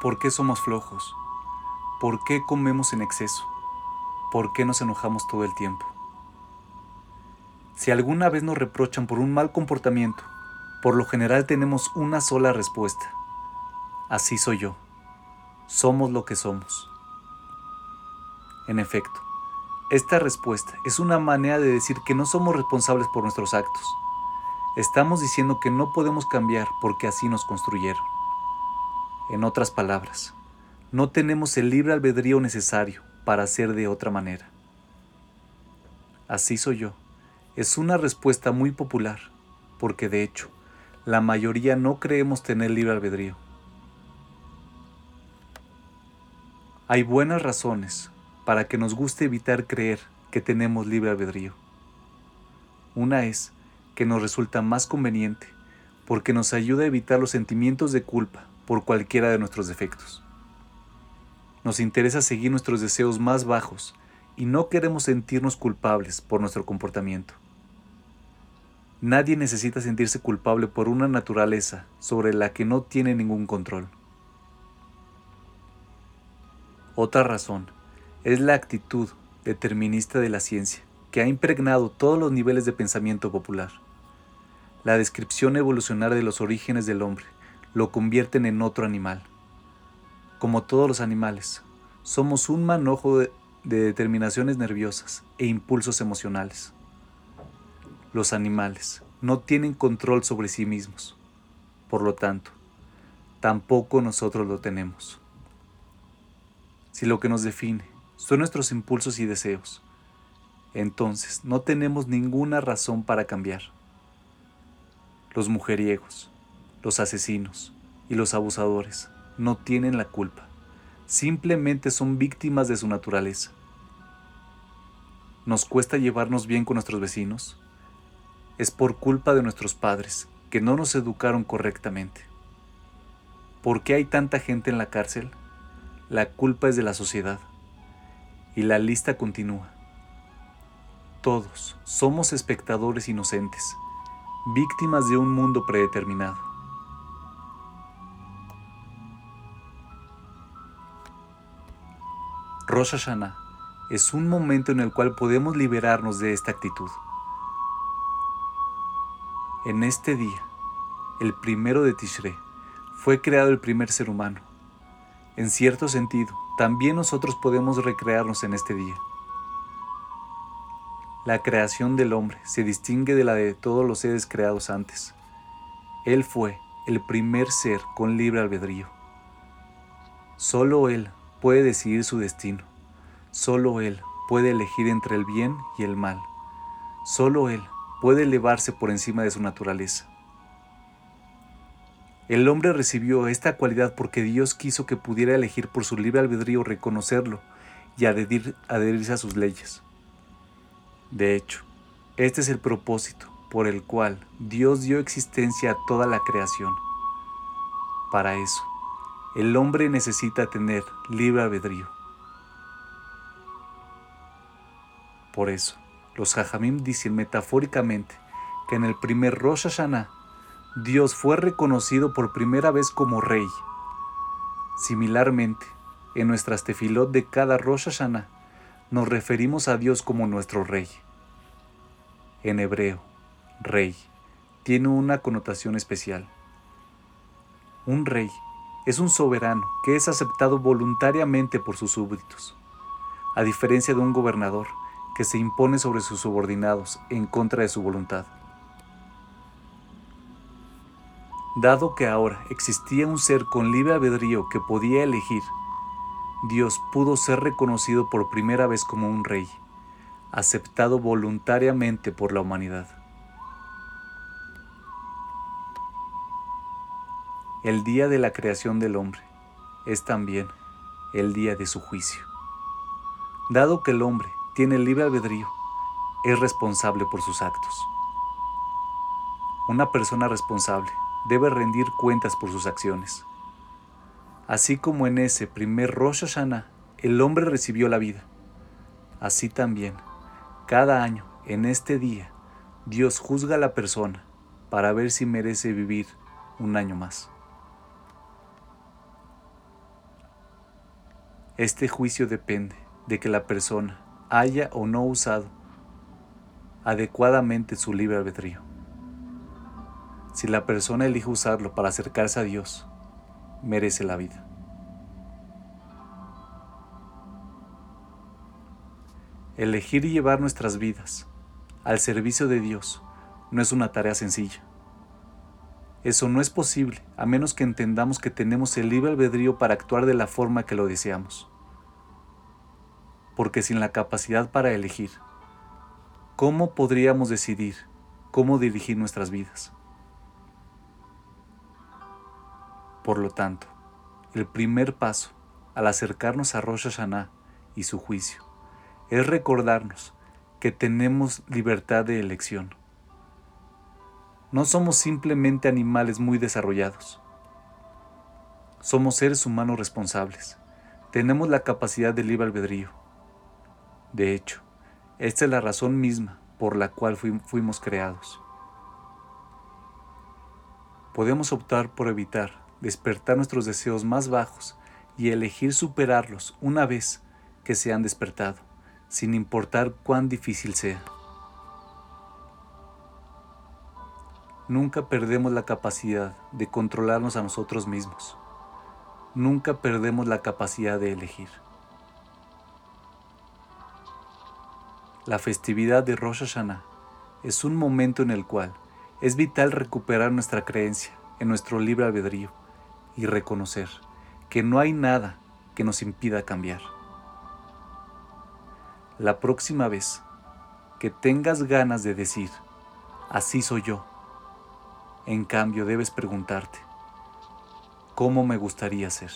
¿Por qué somos flojos? ¿Por qué comemos en exceso? ¿Por qué nos enojamos todo el tiempo? Si alguna vez nos reprochan por un mal comportamiento, por lo general tenemos una sola respuesta. Así soy yo. Somos lo que somos. En efecto, esta respuesta es una manera de decir que no somos responsables por nuestros actos. Estamos diciendo que no podemos cambiar porque así nos construyeron. En otras palabras, no tenemos el libre albedrío necesario para hacer de otra manera. Así soy yo. Es una respuesta muy popular, porque de hecho, la mayoría no creemos tener libre albedrío. Hay buenas razones para que nos guste evitar creer que tenemos libre albedrío. Una es que nos resulta más conveniente porque nos ayuda a evitar los sentimientos de culpa por cualquiera de nuestros defectos. Nos interesa seguir nuestros deseos más bajos y no queremos sentirnos culpables por nuestro comportamiento. Nadie necesita sentirse culpable por una naturaleza sobre la que no tiene ningún control. Otra razón es la actitud determinista de la ciencia, que ha impregnado todos los niveles de pensamiento popular. La descripción evolucionaria de los orígenes del hombre lo convierten en otro animal como todos los animales, somos un manojo de, determinaciones nerviosas e impulsos emocionales. Los animales no tienen control sobre sí mismos. Por lo tanto, tampoco nosotros lo tenemos. Si lo que nos define son nuestros impulsos y deseos, entonces no tenemos ninguna razón para cambiar. Los mujeriegos, los asesinos y los abusadores no tienen la culpa, simplemente son víctimas de su naturaleza. ¿Nos cuesta llevarnos bien con nuestros vecinos? Es por culpa de nuestros padres, que no nos educaron correctamente. ¿Por qué hay tanta gente en la cárcel? La culpa es de la sociedad. Y la lista continúa. Todos somos espectadores inocentes, víctimas de un mundo predeterminado. Rosh es un momento en el cual podemos liberarnos de esta actitud. En este día, el primero de Tishrei, fue creado el primer ser humano. En cierto sentido, también nosotros podemos recrearnos en este día. La creación del hombre se distingue de la de todos los seres creados antes. Él fue el primer ser con libre albedrío. Solo Él puede decidir su destino. Solo Él puede elegir entre el bien y el mal. Solo Él puede elevarse por encima de su naturaleza. El hombre recibió esta cualidad porque Dios quiso que pudiera elegir por su libre albedrío reconocerlo y adherirse a sus leyes. De hecho, este es el propósito por el cual Dios dio existencia a toda la creación. Para eso, el hombre necesita tener libre albedrío. Por eso, los Jajamim dicen metafóricamente que en el primer Rosh Hashanah, Dios fue reconocido por primera vez como rey. Similarmente, en nuestras tefilot de cada Rosh Hashanah, nos referimos a Dios como nuestro rey. En hebreo, rey tiene una connotación especial. Un rey es un soberano que es aceptado voluntariamente por sus súbditos, a diferencia de un gobernador que se impone sobre sus subordinados en contra de su voluntad. Dado que ahora existía un ser con libre albedrío que podía elegir, Dios pudo ser reconocido por primera vez como un rey, aceptado voluntariamente por la humanidad. El día de la creación del hombre es también el día de su juicio. Dado que el hombre tiene libre albedrío, es responsable por sus actos. Una persona responsable debe rendir cuentas por sus acciones. Así como en ese primer Rosh Hashanah el hombre recibió la vida, así también, cada año, en este día, Dios juzga a la persona para ver si merece vivir un año más. Este juicio depende de que la persona haya o no usado adecuadamente su libre albedrío. Si la persona elige usarlo para acercarse a Dios, merece la vida. Elegir y llevar nuestras vidas al servicio de Dios no es una tarea sencilla. Eso no es posible a menos que entendamos que tenemos el libre albedrío para actuar de la forma que lo deseamos. Porque sin la capacidad para elegir, ¿cómo podríamos decidir cómo dirigir nuestras vidas? Por lo tanto, el primer paso al acercarnos a Rosh Hashanah y su juicio es recordarnos que tenemos libertad de elección. No somos simplemente animales muy desarrollados. Somos seres humanos responsables. Tenemos la capacidad de libre albedrío. De hecho, esta es la razón misma por la cual fuimos creados. Podemos optar por evitar despertar nuestros deseos más bajos y elegir superarlos una vez que se han despertado sin importar cuán difícil sea. Nunca perdemos la capacidad de controlarnos a nosotros mismos. Nunca perdemos la capacidad de elegir. La festividad de Rosh Hashanah es un momento en el cual es vital recuperar nuestra creencia en nuestro libre albedrío y reconocer que no hay nada que nos impida cambiar. La próxima vez que tengas ganas de decir, así soy yo, en cambio debes preguntarte, ¿cómo me gustaría ser?